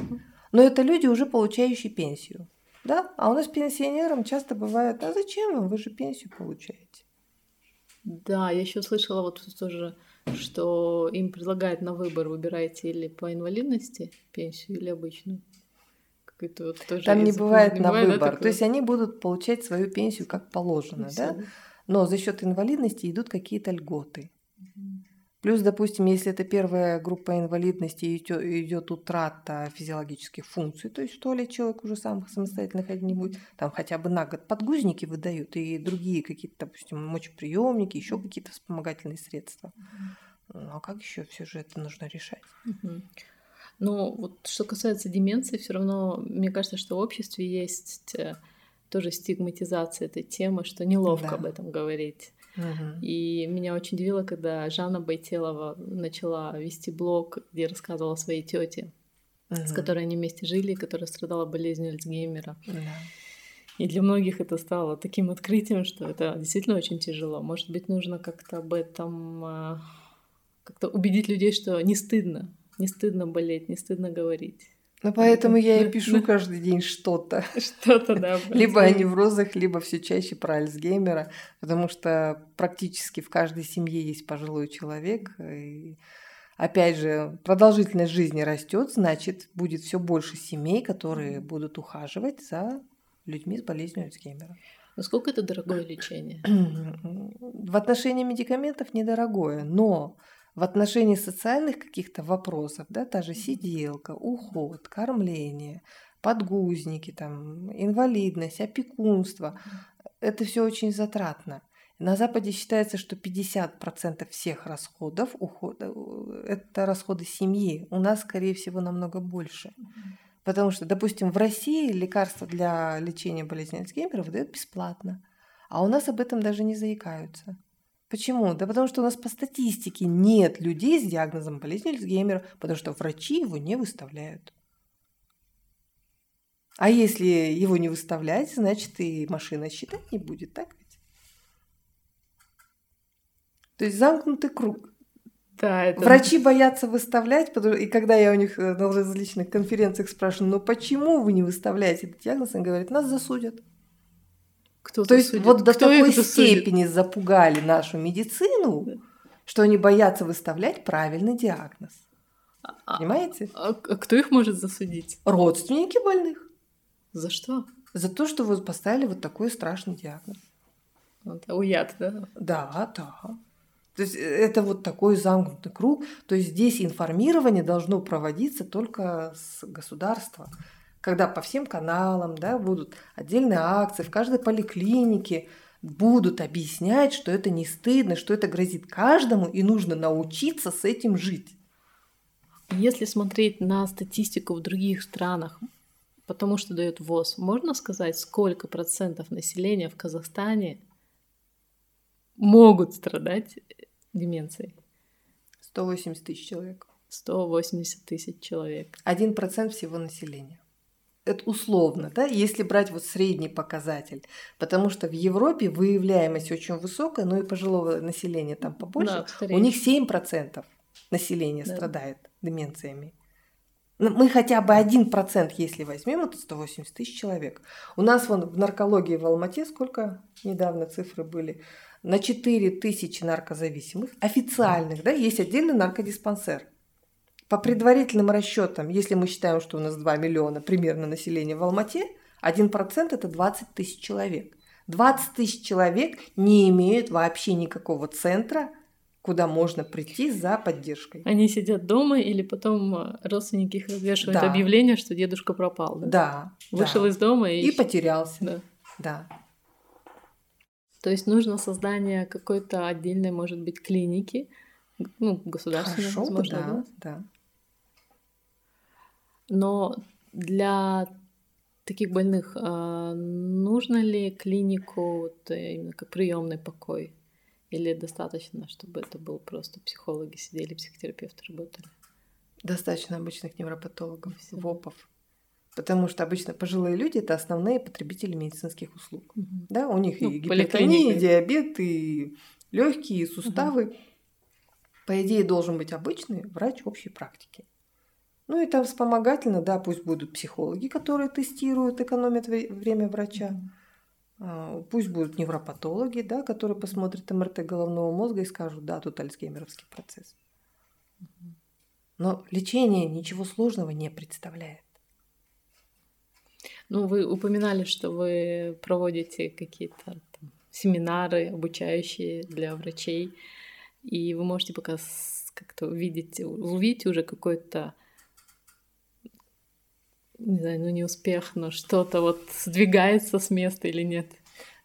но это люди, уже получающие пенсию. Да? А у нас пенсионерам часто бывает, а зачем вам, вы же пенсию получаете. Да, я еще слышала вот тоже, что им предлагают на выбор, выбирайте или по инвалидности пенсию, или обычную. Это вот тоже Там не бывает на бывает выбор. Такое. То есть они будут получать свою пенсию как положено, да? Но за счет инвалидности идут какие-то льготы. Плюс, допустим, если это первая группа инвалидности, идет утрата физиологических функций, то есть в туалет человек уже сам самостоятельно ходить не будет, там хотя бы на год подгузники выдают и другие какие-то, допустим, мочеприемники, еще какие-то вспомогательные средства. Ну а как еще все же это нужно решать? Ну, вот что касается деменции, все равно мне кажется, что в обществе есть э, тоже стигматизация этой темы, что неловко да. об этом говорить. И меня очень удивило, когда Жанна Байтелова начала вести блог, где рассказывала о своей тете, с которой они вместе жили, которая страдала болезнью Альцгеймера. И для многих это стало таким открытием, что это действительно очень тяжело. Может быть, нужно как-то об этом а, как-то убедить людей, что не стыдно, не стыдно болеть, не стыдно говорить. Ну, поэтому я и пишу каждый день что-то. Что-то, да. Либо о неврозах, либо все чаще про Альцгеймера, потому что практически в каждой семье есть пожилой человек. И опять же, продолжительность жизни растет, значит, будет все больше семей, которые будут ухаживать за людьми с болезнью Альцгеймера. Насколько это дорогое лечение? В отношении медикаментов недорогое, но в отношении социальных каких-то вопросов, да, та же сиделка, уход, кормление, подгузники, там, инвалидность, опекунство, это все очень затратно. На Западе считается, что 50% всех расходов ухода э, – это расходы семьи. У нас, скорее всего, намного больше. Потому что, допустим, в России лекарства для лечения болезни Альцгеймера выдают бесплатно. А у нас об этом даже не заикаются. Почему? Да потому что у нас по статистике нет людей с диагнозом болезни Альцгеймера, потому что врачи его не выставляют. А если его не выставлять, значит и машина считать не будет, так ведь? То есть замкнутый круг. Да, это... Врачи боятся выставлять, потому... и когда я у них э, на различных конференциях спрашиваю, ну почему вы не выставляете этот диагноз, они говорят, нас засудят. Кто То есть судит? вот до Кто такой степени судит? запугали нашу медицину, да. что они боятся выставлять правильный диагноз. А, Понимаете? А, а кто их может засудить? Родственники больных. За что? За то, что вы поставили вот такой страшный диагноз. Это уяд, да? Да, да. То есть э, это вот такой замкнутый круг. То есть здесь информирование должно проводиться только с государства. Когда по всем каналам да, будут отдельные акции, в каждой поликлинике будут объяснять, что это не стыдно, что это грозит каждому, и нужно научиться с этим жить. Если смотреть на статистику в других странах, потому что дает ВОЗ, можно сказать, сколько процентов населения в Казахстане могут страдать деменцией? 180 тысяч человек. 180 тысяч человек. Один процент всего населения. Это условно, да, если брать вот средний показатель. Потому что в Европе выявляемость очень высокая, но и пожилого населения там побольше. Да, У них 7% населения да. страдает деменциями. Ну, мы хотя бы один процент, если возьмем, это 180 тысяч человек. У нас вон в наркологии в Алмате сколько недавно цифры были? На 4 тысячи наркозависимых, официальных, да, есть отдельный наркодиспансер. По предварительным расчетам, если мы считаем, что у нас 2 миллиона примерно населения в Алмате, 1% это 20 тысяч человек. 20 тысяч человек не имеют вообще никакого центра куда можно прийти за поддержкой. Они сидят дома или потом э, родственники их развешивают да. объявление, что дедушка пропал, да? Да. Вышел да. из дома и... И потерялся. Да. Да. То есть нужно создание какой-то отдельной, может быть, клиники, ну, государственной, Хорошо, возможно, да, да. Но для таких больных а, нужно ли клинику э, именно как приемный покой? Или достаточно, чтобы это был просто психологи сидели, психотерапевты работали? Достаточно обычных невропатологов, Все. ВОПов. Потому что обычно пожилые люди это основные потребители медицинских услуг. Угу. Да, у них ну, и гипертония, и диабет, и легкие, и суставы. Угу. По идее, должен быть обычный врач общей практики. Ну и там вспомогательно, да, пусть будут психологи, которые тестируют, экономят время врача. А, пусть будут невропатологи, да, которые посмотрят МРТ головного мозга и скажут, да, тут альцгеймеровский процесс. Но лечение ничего сложного не представляет. Ну, вы упоминали, что вы проводите какие-то семинары обучающие для врачей, и вы можете пока как-то увидеть, увидеть уже какой-то не знаю, ну не успех, но что-то вот сдвигается с места или нет?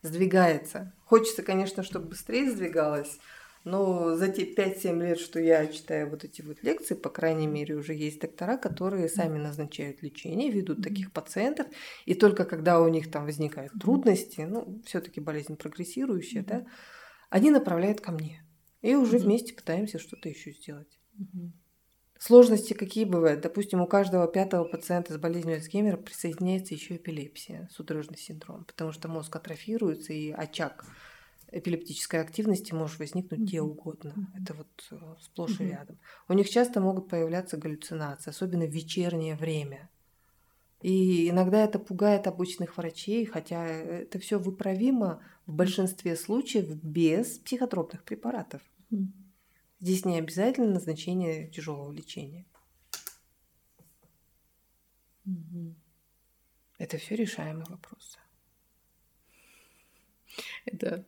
Сдвигается. Хочется, конечно, чтобы быстрее сдвигалось, но за те 5-7 лет, что я читаю вот эти вот лекции, по крайней мере, уже есть доктора, которые сами назначают лечение, ведут таких пациентов, и только когда у них там возникают трудности, ну, все таки болезнь прогрессирующая, да, они направляют ко мне. И уже вместе пытаемся что-то еще сделать. Сложности какие бывают? Допустим, у каждого пятого пациента с болезнью Альцгеймера присоединяется еще эпилепсия, судорожный синдром, потому что мозг атрофируется и очаг эпилептической активности может возникнуть mm-hmm. где угодно. Mm-hmm. Это вот э, сплошь mm-hmm. и рядом. У них часто могут появляться галлюцинации, особенно в вечернее время. И иногда это пугает обычных врачей, хотя это все выправимо в большинстве случаев без психотропных препаратов. Mm-hmm. Здесь не обязательно назначение тяжелого лечения. Угу. Это все решаемые вопросы. Это,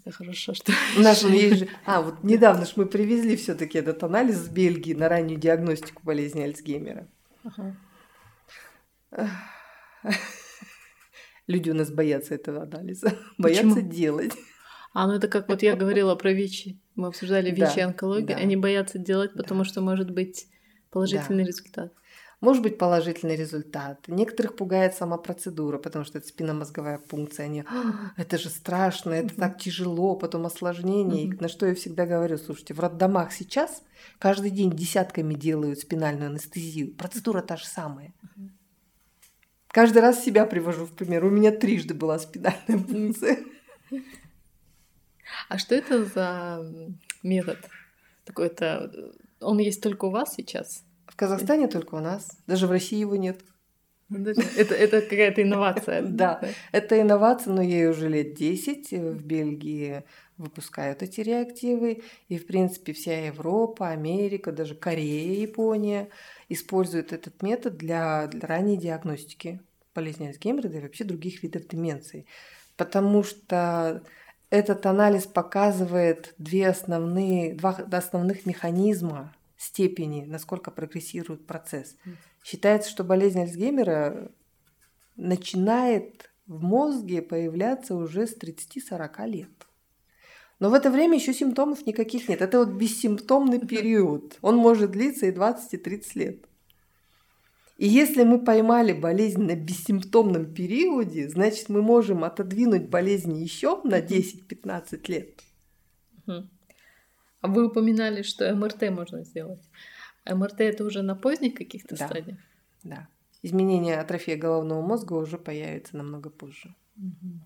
это хорошо, что... Наш, же... А, вот недавно же мы привезли все таки этот анализ с Бельгии на раннюю диагностику болезни Альцгеймера. Ага. Люди у нас боятся этого анализа, Почему? боятся делать. А, ну это как вот я говорила про ВИЧи. Мы обсуждали ВИЧи и онкологию. Да. Они боятся делать, потому да. что может быть положительный да. результат. Может быть положительный результат. Некоторых пугает сама процедура, потому что это спинномозговая пункция. Они, «А, это же страшно, это так тяжело, потом осложнение. И на что я всегда говорю, слушайте, в роддомах сейчас каждый день десятками делают спинальную анестезию. Процедура та же самая. Каждый раз себя привожу в пример. У меня трижды была спинальная пункция. А что это за метод? Такой-то... Он есть только у вас сейчас? В Казахстане только у нас. Даже в России его нет. Это, это какая-то инновация. Да, это инновация, но ей уже лет 10 в Бельгии выпускают эти реактивы. И, в принципе, вся Европа, Америка, даже Корея, Япония используют этот метод для, для ранней диагностики болезни Альцгеймера, да и вообще других видов деменции. Потому что этот анализ показывает две основные, два основных механизма степени, насколько прогрессирует процесс. Считается, что болезнь Альцгеймера начинает в мозге появляться уже с 30-40 лет. Но в это время еще симптомов никаких нет. Это вот бессимптомный период. Он может длиться и 20, и 30 лет. И если мы поймали болезнь на бессимптомном периоде, значит, мы можем отодвинуть болезнь еще на 10-15 лет. А вы упоминали, что МРТ можно сделать. МРТ это уже на поздних каких-то да. стадиях? Да. Изменение атрофии головного мозга уже появится намного позже. Угу.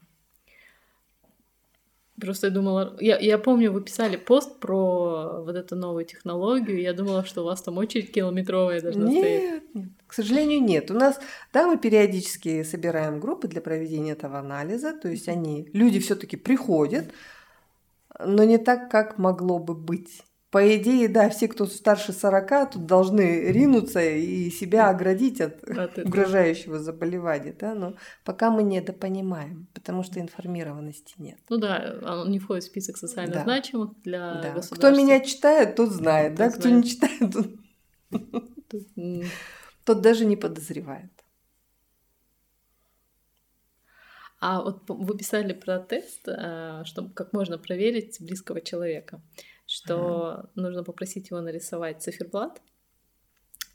Просто я думала, я, я помню, вы писали пост про вот эту новую технологию, я думала, что у вас там очередь километровая должна нет, стоять. Нет, к сожалению, нет. У нас, да, мы периодически собираем группы для проведения этого анализа, то есть они, люди все таки приходят, но не так, как могло бы быть. По идее, да, все, кто старше 40, тут должны ринуться и себя оградить от, от угрожающего заболевания, да, но пока мы недопонимаем, потому что информированности нет. Ну да, он не входит в список социально да. значимых для да. государства. Кто меня читает, тот знает, да, кто не читает, тот... тот даже не подозревает. А вот вы писали про тест, э, что как можно проверить близкого человека что ага. нужно попросить его нарисовать циферблат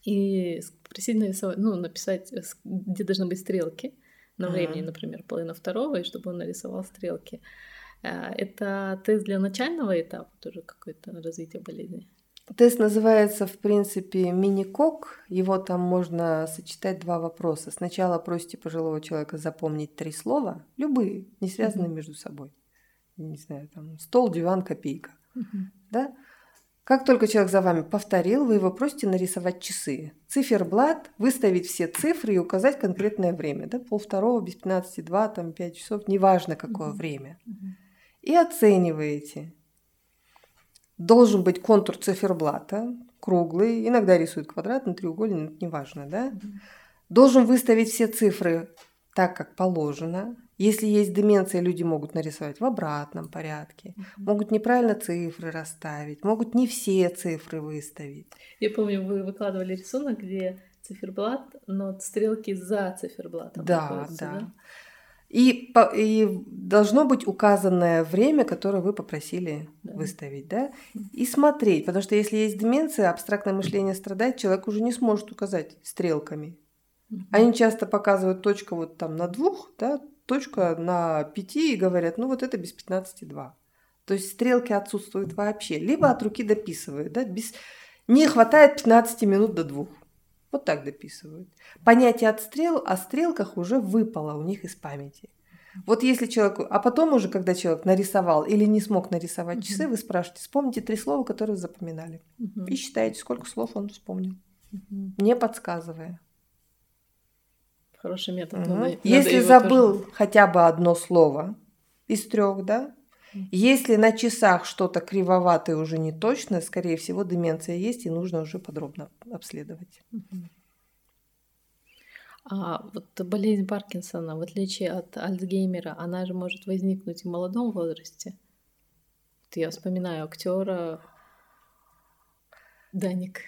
и попросить нарисовать, ну, написать, где должны быть стрелки на ага. времени, например, половина второго, и чтобы он нарисовал стрелки. А, это тест для начального этапа тоже какое-то развитие болезни? Тест называется, в принципе, мини-кок. Его там можно сочетать два вопроса. Сначала просите пожилого человека запомнить три слова, любые, не связанные mm-hmm. между собой. Не знаю, там стол, диван, копейка. Mm-hmm. Да? Как только человек за вами повторил, вы его просите нарисовать часы. Циферблат, выставить все цифры и указать конкретное время. Да? Пол второго, без 15, 2, там 5 часов, неважно какое mm-hmm. время. И оцениваете. Должен быть контур циферблата, круглый, иногда рисуют квадратный, треугольный, неважно, да? Mm-hmm. Должен выставить все цифры так, как положено. Если есть деменция, люди могут нарисовать в обратном порядке, mm-hmm. могут неправильно цифры расставить, могут не все цифры выставить. Я помню, вы выкладывали рисунок, где циферблат, но стрелки за циферблатом. Да, да. да? И, и должно быть указанное время, которое вы попросили да. выставить, да, и смотреть, потому что если есть деменция, абстрактное мышление страдает, человек уже не сможет указать стрелками. Они часто показывают точку вот там на двух, да, точка на 5 и говорят, ну вот это без 15,2. То есть стрелки отсутствуют вообще. Либо от руки дописывают, да, без... не хватает 15 минут до двух. Вот так дописывают. Понятие отстрел о стрелках уже выпало у них из памяти. Вот если человеку, а потом уже, когда человек нарисовал или не смог нарисовать часы, вы спрашиваете, вспомните три слова, которые запоминали. И считаете, сколько слов он вспомнил, не подсказывая. Хороший метод. Угу. Надо, Если надо забыл тоже... хотя бы одно слово из трех, да? Если на часах что-то кривоватое уже не точно, скорее всего, деменция есть, и нужно уже подробно обследовать. А вот болезнь Паркинсона, в отличие от Альцгеймера, она же может возникнуть в молодом возрасте. Вот я вспоминаю актера Даник.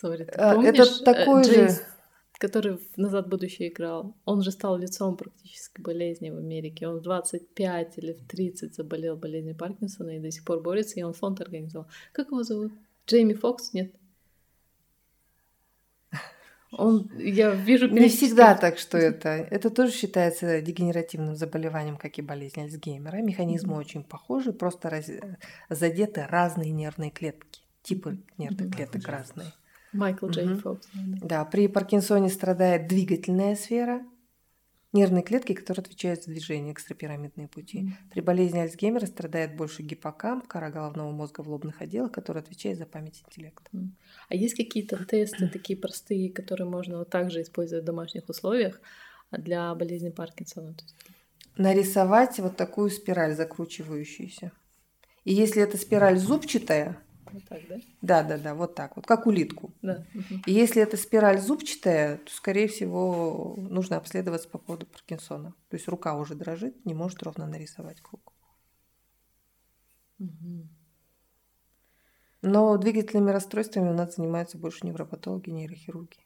Sorry, а, помнишь? Это такой Джейс... же который в «Назад в будущее» играл, он же стал лицом практически болезни в Америке. Он в 25 или в 30 заболел болезнью Паркинсона и до сих пор борется, и он фонд организовал. Как его зовут? Джейми Фокс? Нет? Он, я вижу Не всегда так, что это. Это тоже считается дегенеративным заболеванием, как и болезнь Альцгеймера. Механизмы mm-hmm. очень похожи, просто раз... задеты разные нервные клетки. Типы нервных mm-hmm. клеток разные. Майкл Джей угу. Фокс. Да. да, при Паркинсоне страдает двигательная сфера, нервные клетки, которые отвечают за движение, экстрапирамидные пути. Mm. При болезни Альцгеймера страдает больше гиппокамп, кора головного мозга в лобных отделах, который отвечает за память и интеллект. Mm. А есть какие-то тесты такие простые, которые можно вот также использовать в домашних условиях для болезни Паркинсона? Нарисовать вот такую спираль закручивающуюся. И если эта спираль зубчатая, вот так, да? Да, да, да, вот так вот, как улитку. Да. И если эта спираль зубчатая, то, скорее всего, нужно обследоваться по поводу Паркинсона. То есть рука уже дрожит, не может ровно нарисовать круг. Угу. Но двигательными расстройствами у нас занимаются больше невропатологи, нейрохирурги.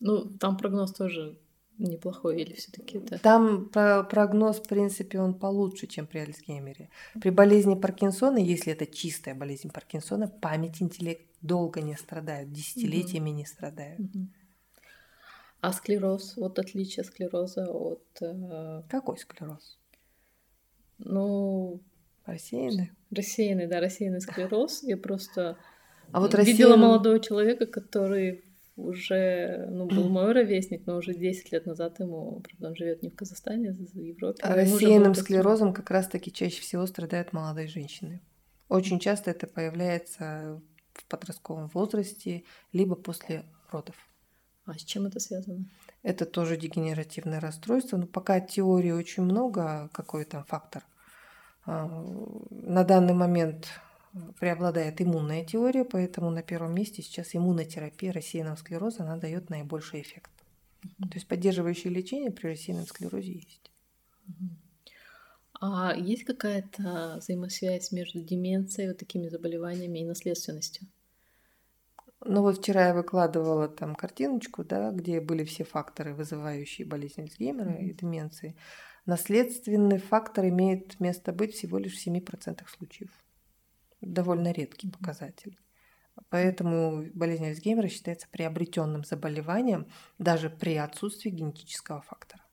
Ну, там прогноз тоже неплохой или все-таки это? Там прогноз, в принципе, он получше, чем при Альцгеймере. При болезни Паркинсона, если это чистая болезнь Паркинсона, память, интеллект долго не страдают, десятилетиями угу. не страдают. Угу. А склероз, вот отличие склероза от... Э... Какой склероз? Ну... Рассеянный? Рассеянный, да, рассеянный склероз. Я просто а вот рассеян... видела молодого человека, который уже, ну, был мой ровесник, но уже 10 лет назад ему, правда, он живет не в Казахстане, а в Европе. А рассеянным склерозом как раз-таки чаще всего страдают молодые женщины. Очень часто это появляется в подростковом возрасте, либо после родов. А с чем это связано? Это тоже дегенеративное расстройство, но пока теории очень много, какой там фактор. А, на данный момент преобладает иммунная теория, поэтому на первом месте сейчас иммунотерапия рассеянного склероза, она дает наибольший эффект. Mm-hmm. То есть поддерживающее лечение при рассеянном склерозе есть. Mm-hmm. А есть какая-то взаимосвязь между деменцией, вот такими заболеваниями и наследственностью? Ну вот вчера я выкладывала там картиночку, да, где были все факторы, вызывающие болезнь Альцгеймера mm-hmm. и деменции. Наследственный фактор имеет место быть всего лишь в 7% случаев довольно редкий показатель. Поэтому болезнь Альцгеймера считается приобретенным заболеванием даже при отсутствии генетического фактора.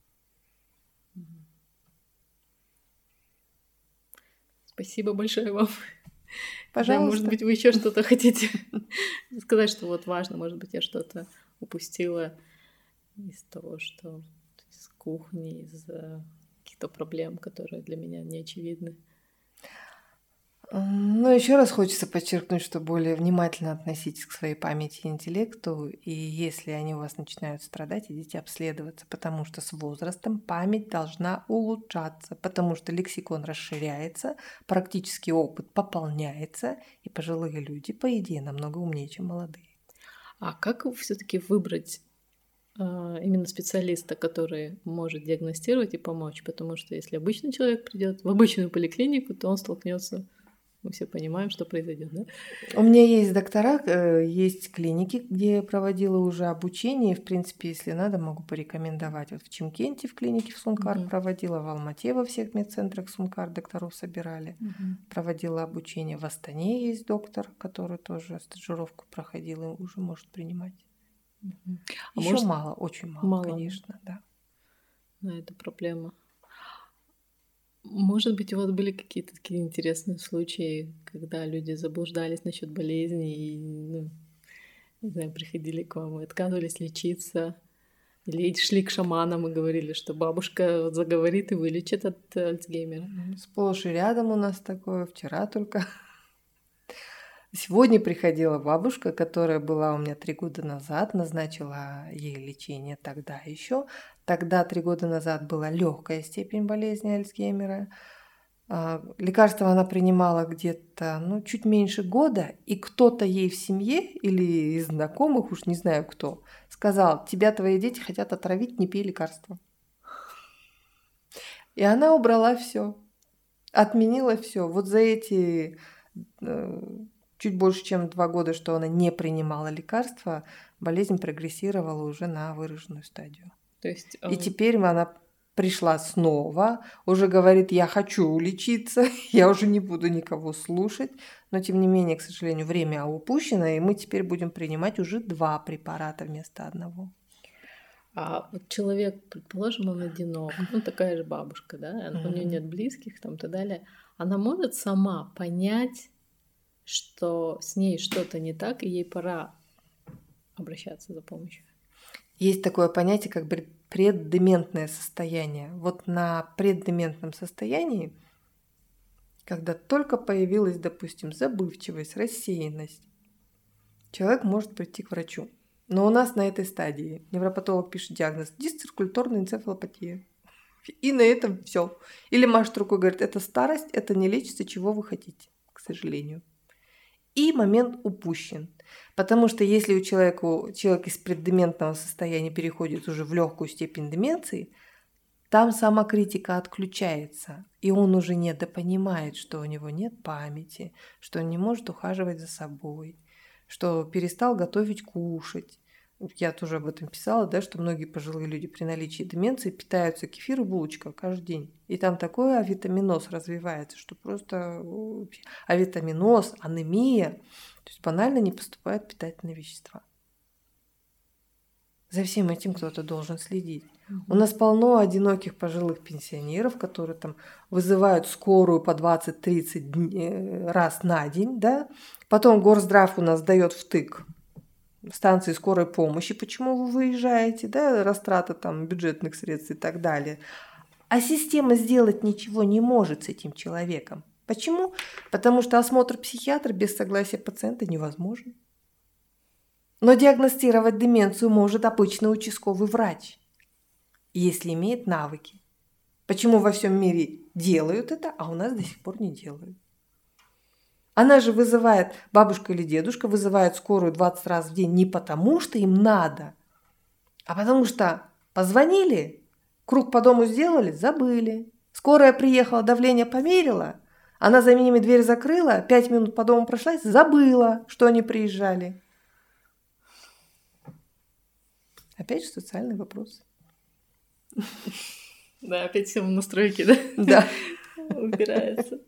Спасибо большое вам. Пожалуйста. Да, может быть, вы еще что-то хотите сказать, что вот важно, может быть, я что-то упустила из того, что из кухни, из каких-то проблем, которые для меня не очевидны. Ну, еще раз хочется подчеркнуть, что более внимательно относитесь к своей памяти и интеллекту, и если они у вас начинают страдать, идите обследоваться, потому что с возрастом память должна улучшаться, потому что лексикон расширяется, практический опыт пополняется, и пожилые люди, по идее, намного умнее, чем молодые. А как все-таки выбрать а, именно специалиста, который может диагностировать и помочь? Потому что если обычный человек придет в обычную поликлинику, то он столкнется мы все понимаем, что произойдет, да? У меня есть доктора, э, есть клиники, где я проводила уже обучение. В принципе, если надо, могу порекомендовать. Вот в Чимкенте в клинике в Сункар угу. проводила, в Алмате во всех медцентрах Сункар докторов собирали. Угу. Проводила обучение. В Астане есть доктор, который тоже стажировку проходил и уже может принимать. Угу. А Еще может... мало, очень мало, мало, конечно, да. Да, это проблема. Может быть, у вас были какие-то такие интересные случаи, когда люди заблуждались насчет болезни и, ну, не знаю, приходили к вам и отказывались лечиться, или шли к шаманам и говорили, что бабушка заговорит и вылечит от Альцгеймера. Сплошь и рядом у нас такое, вчера только. Сегодня приходила бабушка, которая была у меня три года назад, назначила ей лечение тогда еще. Тогда, три года назад, была легкая степень болезни Альцгеймера. А, лекарства она принимала где-то ну, чуть меньше года, и кто-то ей в семье или из знакомых, уж не знаю кто, сказал, тебя твои дети хотят отравить, не пей лекарства. И она убрала все, отменила все. Вот за эти э, чуть больше, чем два года, что она не принимала лекарства, болезнь прогрессировала уже на выраженную стадию. То есть, И теперь она пришла снова, уже говорит, я хочу лечиться, я уже не буду никого слушать, но тем не менее, к сожалению, время упущено, и мы теперь будем принимать уже два препарата вместо одного. А вот человек, предположим, он одинок, ну такая же бабушка, да, у нее нет близких, там и так далее, она может сама понять, что с ней что-то не так, и ей пора обращаться за помощью. Есть такое понятие, как преддементное состояние. Вот на преддементном состоянии, когда только появилась, допустим, забывчивость, рассеянность, человек может прийти к врачу. Но у нас на этой стадии невропатолог пишет диагноз дисциркуляторная энцефалопатия. И на этом все. Или машет рукой говорит, это старость, это не лечится, чего вы хотите, к сожалению. И момент упущен. Потому что если у человека, человек из преддементного состояния переходит уже в легкую степень деменции, там самокритика отключается, и он уже недопонимает, что у него нет памяти, что он не может ухаживать за собой, что перестал готовить кушать, я тоже об этом писала, да, что многие пожилые люди при наличии деменции питаются кефир и булочка каждый день. И там такой авитаминоз развивается, что просто авитаминоз, анемия, то есть банально не поступают питательные вещества. За всем этим кто-то должен следить. У нас полно одиноких пожилых пенсионеров, которые там вызывают скорую по 20-30 э, раз на день, да. Потом Горздрав у нас дает втык станции скорой помощи, почему вы выезжаете, да, растрата там бюджетных средств и так далее. А система сделать ничего не может с этим человеком. Почему? Потому что осмотр психиатра без согласия пациента невозможен. Но диагностировать деменцию может обычный участковый врач, если имеет навыки. Почему во всем мире делают это, а у нас до сих пор не делают? Она же вызывает, бабушка или дедушка вызывает скорую 20 раз в день не потому, что им надо, а потому что позвонили, круг по дому сделали, забыли. Скорая приехала, давление померила, она за ними дверь закрыла, пять минут по дому прошлась, забыла, что они приезжали. Опять же социальный вопрос. Да, опять все в настройке, да? Да. Убирается.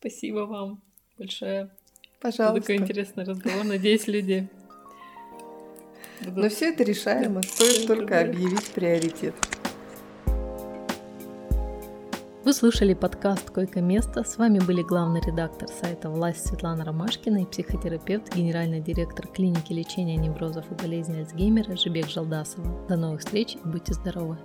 Спасибо вам большое. Пожалуйста. Такой интересный разговор. Надеюсь, люди... Но все это решаемо. Стоит только объявить приоритет. Вы слушали подкаст «Койко-место». С вами были главный редактор сайта «Власть» Светлана Ромашкина и психотерапевт, генеральный директор клиники лечения неврозов и болезней Альцгеймера Жибек Жалдасова. До новых встреч и будьте здоровы!